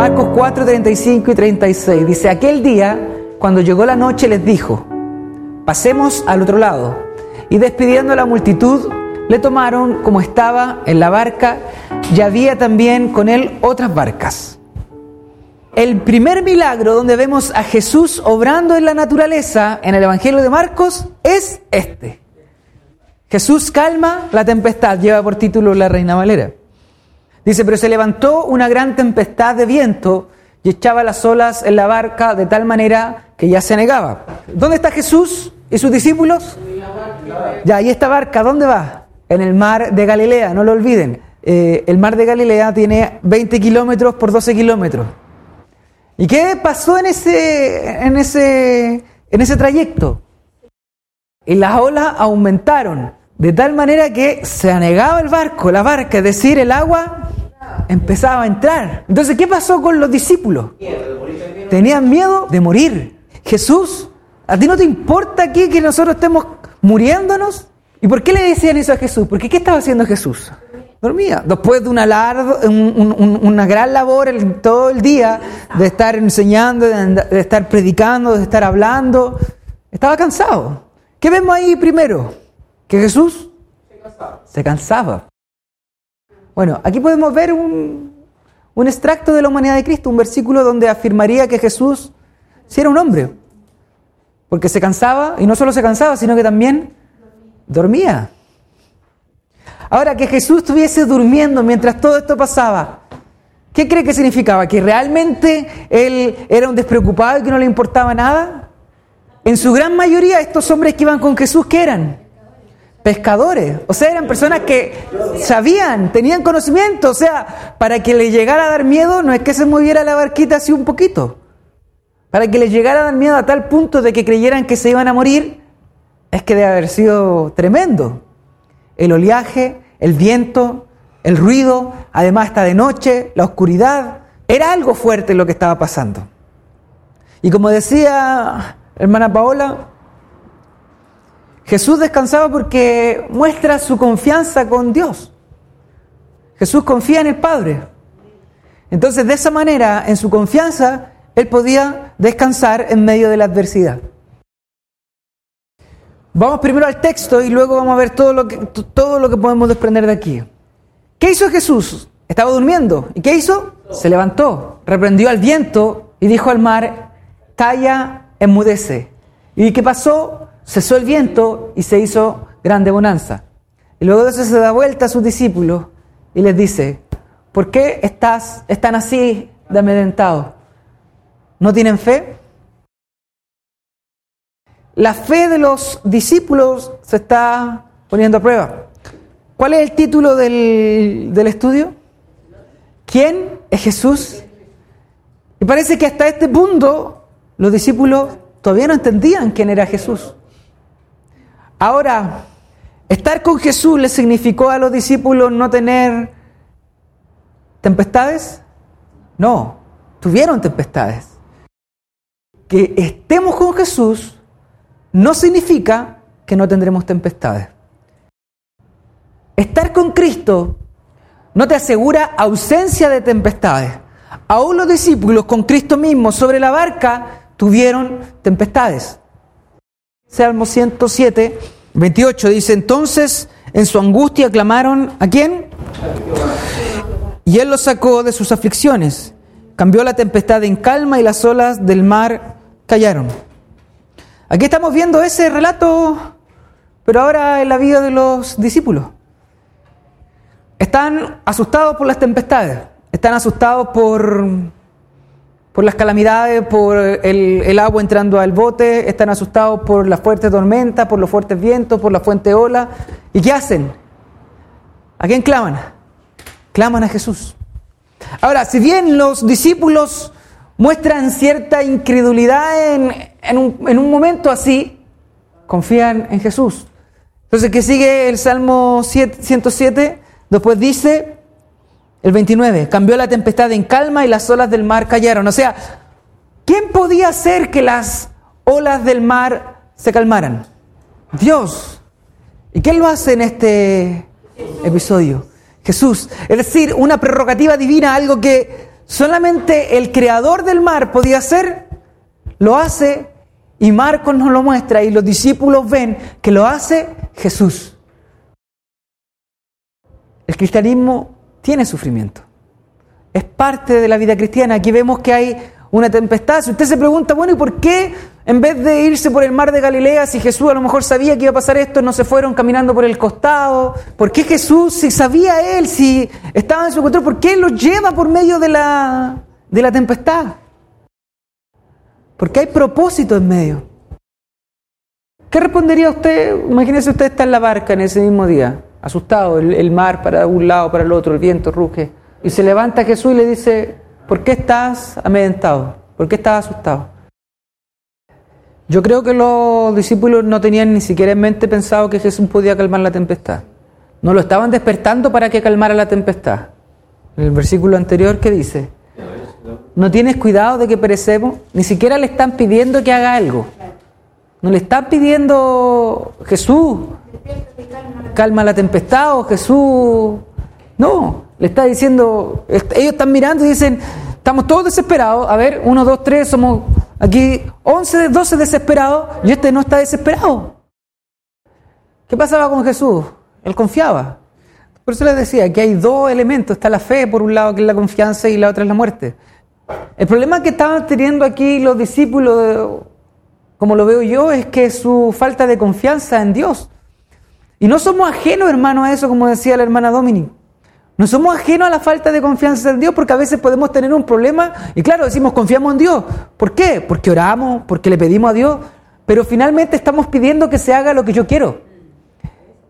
Marcos 4, 35 y 36. Dice, aquel día, cuando llegó la noche, les dijo, pasemos al otro lado. Y despidiendo a la multitud, le tomaron como estaba en la barca y había también con él otras barcas. El primer milagro donde vemos a Jesús obrando en la naturaleza en el Evangelio de Marcos es este. Jesús calma la tempestad, lleva por título la Reina Valera. Dice, pero se levantó una gran tempestad de viento y echaba las olas en la barca de tal manera que ya se negaba. ¿Dónde está Jesús y sus discípulos? Ya, ¿y esta barca dónde va? En el mar de Galilea, no lo olviden. Eh, el mar de Galilea tiene 20 kilómetros por 12 kilómetros. ¿Y qué pasó en ese, en ese, en ese trayecto? Y las olas aumentaron de tal manera que se anegaba el barco, la barca, es decir, el agua empezaba a entrar. Entonces, ¿qué pasó con los discípulos? Tenían miedo de morir. Jesús, ¿a ti no te importa aquí que nosotros estemos muriéndonos? ¿Y por qué le decían eso a Jesús? Porque ¿qué estaba haciendo Jesús? Dormía. Después de una, una gran labor todo el día de estar enseñando, de, estar predicando, de estar hablando, estaba cansado. ¿Qué vemos ahí primero? Que Jesús se cansaba. Bueno, aquí podemos ver un, extracto de la humanidad de Cristo, un versículo donde afirmaría que Jesús sí era un hombre, porque se cansaba, y no solo se cansaba, sino que también dormía. Ahora, que Jesús estuviese durmiendo mientras todo esto pasaba, ¿qué cree que significaba? ¿Que realmente él era un despreocupado y que no le importaba nada? En su gran mayoría, estos hombres que iban con Jesús, ¿qué eran? Pescadores. O sea, eran personas que sabían, tenían conocimiento. O sea, para que le llegara a dar miedo, no es que se moviera la barquita así un poquito. Para que le llegara a dar miedo a tal punto de que creyeran que se iban a morir, es que debe haber sido tremendo el oleaje, el viento, el ruido, además está de noche, la oscuridad. Era algo fuerte lo que estaba pasando. Y como decía hermana Paola, Jesús descansaba porque muestra su confianza con Dios. Jesús confía en el Padre. Entonces, de esa manera, en su confianza, él podía descansar en medio de la adversidad. Vamos primero al texto y luego vamos a ver todo lo que, todo lo que podemos desprender de aquí. ¿Qué hizo Jesús? Estaba durmiendo. ¿Y qué hizo? Se levantó, reprendió al viento y dijo al mar, calla, enmudece. ¿Y qué pasó? Cesó el viento y se hizo grande bonanza. Y luego de eso se da vuelta a sus discípulos y les dice, ¿por qué estás, están así de amedrentados? ¿No tienen fe? la fe de los discípulos se está poniendo a prueba. ¿Cuál es el título del, estudio? ¿Quién es Jesús? Y parece que hasta este punto los discípulos todavía no entendían quién era Jesús. Ahora, estar con Jesús les significó a los discípulos no tener tempestades. No, tuvieron tempestades. Que estemos con Jesús no significa que no tendremos tempestades. Estar con Cristo no te asegura ausencia de tempestades. Aún los discípulos con Cristo mismo sobre la barca tuvieron tempestades. Salmo 107, 28 dice, entonces en su angustia clamaron a quién? Y él los sacó de sus aflicciones. Cambió la tempestad en calma y las olas del mar callaron. Aquí estamos viendo ese relato, pero ahora en la vida de los discípulos. Están asustados por las tempestades, están asustados por, por las calamidades, por el, el, agua entrando al bote, están asustados por las fuertes tormentas, por los fuertes vientos, por la fuente ola. ¿Y qué hacen? ¿A quién claman? Claman a Jesús. Ahora, si bien los discípulos muestran cierta incredulidad en, un, momento así, confían en Jesús. Entonces, ¿qué sigue el Salmo 107? Después dice el 29, cambió la tempestad en calma y las olas del mar callaron. O sea, ¿quién podía hacer que las olas del mar se calmaran? Dios. ¿Y quién lo hace en este episodio? Jesús. Es decir, una prerrogativa divina, algo que solamente el creador del mar podía hacer, lo hace y Marcos nos lo muestra y los discípulos ven que lo hace Jesús. El cristianismo tiene sufrimiento. Es parte de la vida cristiana. Aquí vemos que hay una tempestad. Si usted se pregunta, bueno, ¿y por qué en vez de irse por el mar de Galilea, si Jesús a lo mejor sabía que iba a pasar esto, no se fueron caminando por el costado? ¿Por qué Jesús, si sabía él, si estaba en su control, por qué los lleva por medio de la, de la tempestad? Porque hay propósito en medio. ¿Qué respondería usted? Imagínese usted está en la barca en ese mismo día asustado, el, mar para un lado, para el otro, el viento ruge. Y se levanta Jesús y le dice, ¿por qué estás amedrentado? ¿Por qué estás asustado? Yo creo que los discípulos no tenían ni siquiera en mente pensado que Jesús podía calmar la tempestad. No lo estaban despertando para que calmara la tempestad. En el versículo anterior, ¿qué dice? No tienes cuidado de que perecemos. Ni siquiera le están pidiendo que haga algo. No le están pidiendo, Jesús, calma la tempestad o Jesús. No, le está diciendo, ellos están mirando y dicen, estamos todos desesperados. A ver, uno, dos, tres, somos aquí 11, 12 desesperados y este no está desesperado. ¿Qué pasaba con Jesús? Él confiaba. Por eso les decía que hay dos elementos. Está la fe, por un lado, que es la confianza, y la otra es la muerte. El problema que estaban teniendo aquí los discípulos, como lo veo yo, es que su falta de confianza en Dios. Y no somos ajenos, hermano, a eso, como decía la hermana Dominic. No somos ajenos a la falta de confianza en Dios porque a veces podemos tener un problema y claro, decimos confiamos en Dios. ¿Por qué? Porque oramos, porque le pedimos a Dios, pero finalmente estamos pidiendo que se haga lo que yo quiero.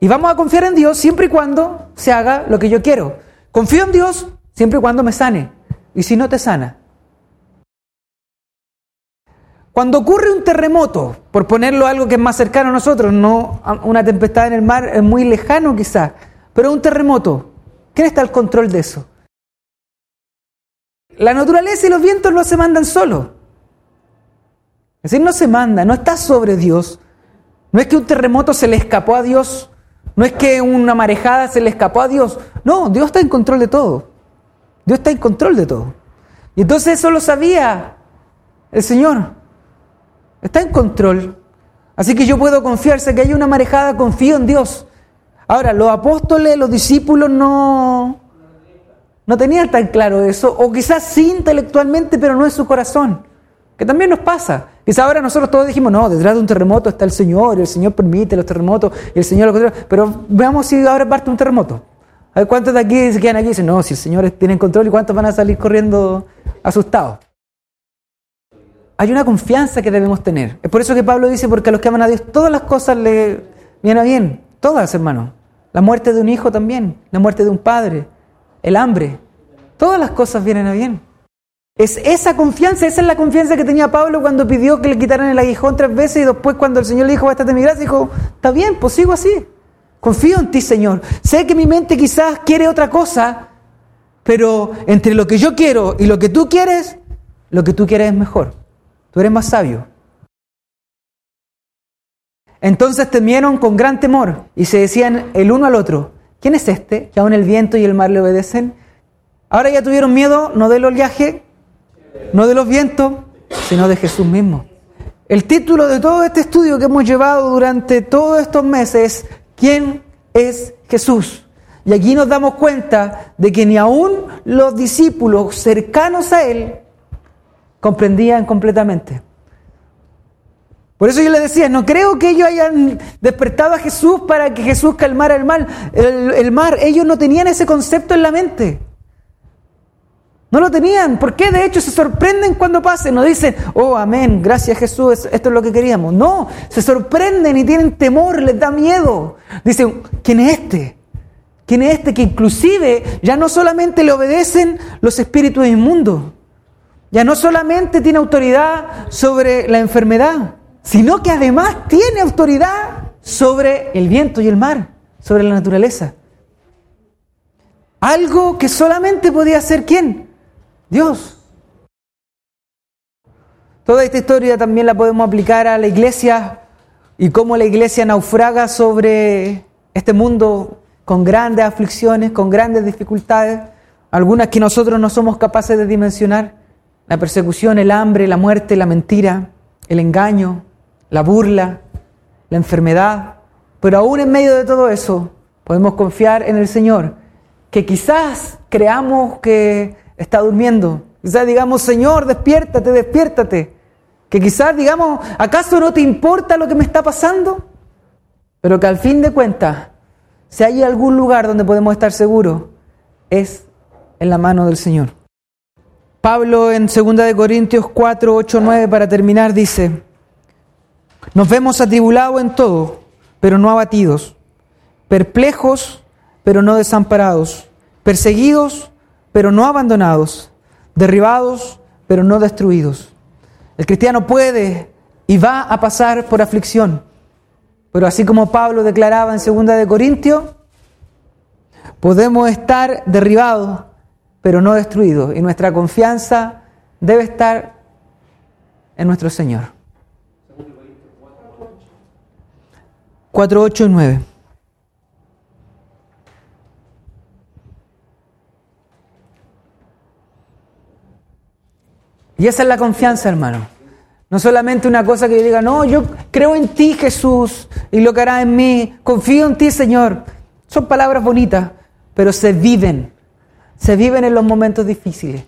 Y vamos a confiar en Dios siempre y cuando se haga lo que yo quiero. Confío en Dios siempre y cuando me sane. Y si no te sana, cuando ocurre un terremoto, por ponerlo algo que es más cercano a nosotros, no una tempestad en el mar es muy lejano quizás, pero un terremoto, ¿quién está al control de eso? La naturaleza y los vientos no se mandan solos. Es decir, no se manda, no está sobre Dios. No es que un terremoto se le escapó a Dios, no es que una marejada se le escapó a Dios. No, Dios está en control de todo. Dios está en control de todo. Y entonces eso lo sabía el Señor. Está en control. Así que yo puedo confiarse que hay una marejada, confío en Dios. Ahora, los apóstoles, los discípulos no, no tenían tan claro eso, o quizás sí intelectualmente, pero no en su corazón, que también nos pasa. Quizás ahora nosotros todos dijimos, no, detrás de un terremoto está el Señor, y el Señor permite los terremotos, y el Señor los pero veamos si ahora parte un terremoto. A ver cuántos de aquí se quedan aquí y dicen, no, si el Señor tiene control, y cuántos van a salir corriendo asustados hay una confianza que debemos tener. Es por eso que Pablo dice, porque a los que aman a Dios todas las cosas le vienen bien, todas, hermano. La muerte de un hijo también, la muerte de un padre, el hambre, todas las cosas vienen a bien. Es esa confianza, esa es la confianza que tenía Pablo cuando pidió que le quitaran el aguijón tres veces y después cuando el Señor le dijo, bástate mi gracia, dijo, está bien, pues sigo así. Confío en ti, Señor. Sé que mi mente quizás quiere otra cosa, pero entre lo que yo quiero y lo que tú quieres, lo que tú quieres es mejor. Tú eres más sabio. Entonces temieron con gran temor y se decían el uno al otro, ¿quién es este que aún el viento y el mar le obedecen? Ahora ya tuvieron miedo no del oleaje, no de los vientos, sino de Jesús mismo. El título de todo este estudio que hemos llevado durante todos estos meses es ¿Quién es Jesús? Y aquí nos damos cuenta de que ni aún los discípulos cercanos a Él comprendían completamente. Por eso yo le decía, no creo que ellos hayan despertado a Jesús para que Jesús calmara el mal, el, mar. Ellos no tenían ese concepto en la mente. No lo tenían. ¿Por qué? De hecho, se sorprenden cuando pasen. No dicen, oh, amén, gracias Jesús, esto es lo que queríamos. No, se sorprenden y tienen temor, les da miedo. Dicen, ¿quién es este? ¿Quién es este que inclusive ya no solamente le obedecen los espíritus inmundos? Ya no solamente tiene autoridad sobre la enfermedad, sino que además tiene autoridad sobre el viento y el mar, sobre la naturaleza. Algo que solamente podía hacer quién? Dios. Toda esta historia también la podemos aplicar a la iglesia y cómo la iglesia naufraga sobre este mundo con grandes aflicciones, con grandes dificultades. algunas que nosotros no somos capaces de dimensionar, la persecución, el hambre, la muerte, la mentira, el engaño, la burla, la enfermedad, pero aún en medio de todo eso podemos confiar en el Señor, que quizás creamos que está durmiendo, quizás digamos, Señor, despiértate, despiértate, que quizás digamos, ¿acaso no te importa lo que me está pasando? Pero que al fin de cuentas, si hay algún lugar donde podemos estar seguros, es en la mano del Señor. Pablo en 2 de Corintios 4, 8, 9 para terminar dice, nos vemos atribulados en todo, pero no abatidos, perplejos, pero no desamparados, perseguidos, pero no abandonados, derribados, pero no destruidos. El cristiano puede y va a pasar por aflicción, pero así como Pablo declaraba en 2 de Corintios, podemos estar derribados, pero no destruidos, y nuestra confianza debe estar en nuestro Señor. 4, 8 y 9. Y esa es la confianza, hermano. No solamente una cosa que yo diga, no, yo creo en ti, Jesús, y lo que hará en mí. Confío en ti, Señor. Son palabras bonitas, pero se viven. Se viven en los momentos difíciles.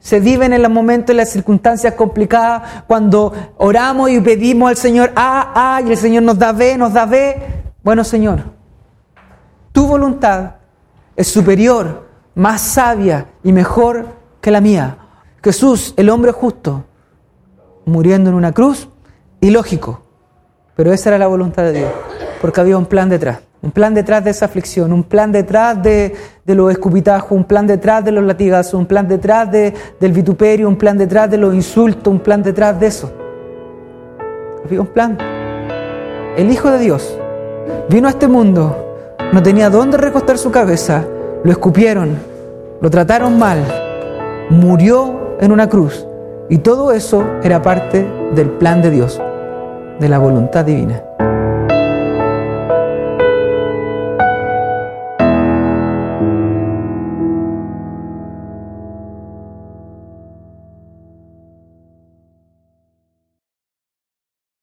Se viven en los momentos, en las circunstancias complicadas, cuando oramos y pedimos al Señor A, A, y el Señor nos da B, nos da B. Bueno, Señor, tu voluntad es superior, más sabia y mejor que la mía. Jesús, el hombre justo, muriendo en una cruz, ilógico, pero esa era la voluntad de Dios, porque había un plan detrás, un plan detrás de esa aflicción, un plan detrás de, los escupitajos, un plan detrás de los latigazos, un plan detrás de, del vituperio, un plan detrás de los insultos, un plan detrás de eso. Había un plan. El Hijo de Dios vino a este mundo, no tenía dónde recostar su cabeza, lo escupieron, lo trataron mal, murió en una cruz. Y todo eso era parte del plan de Dios, de la voluntad divina.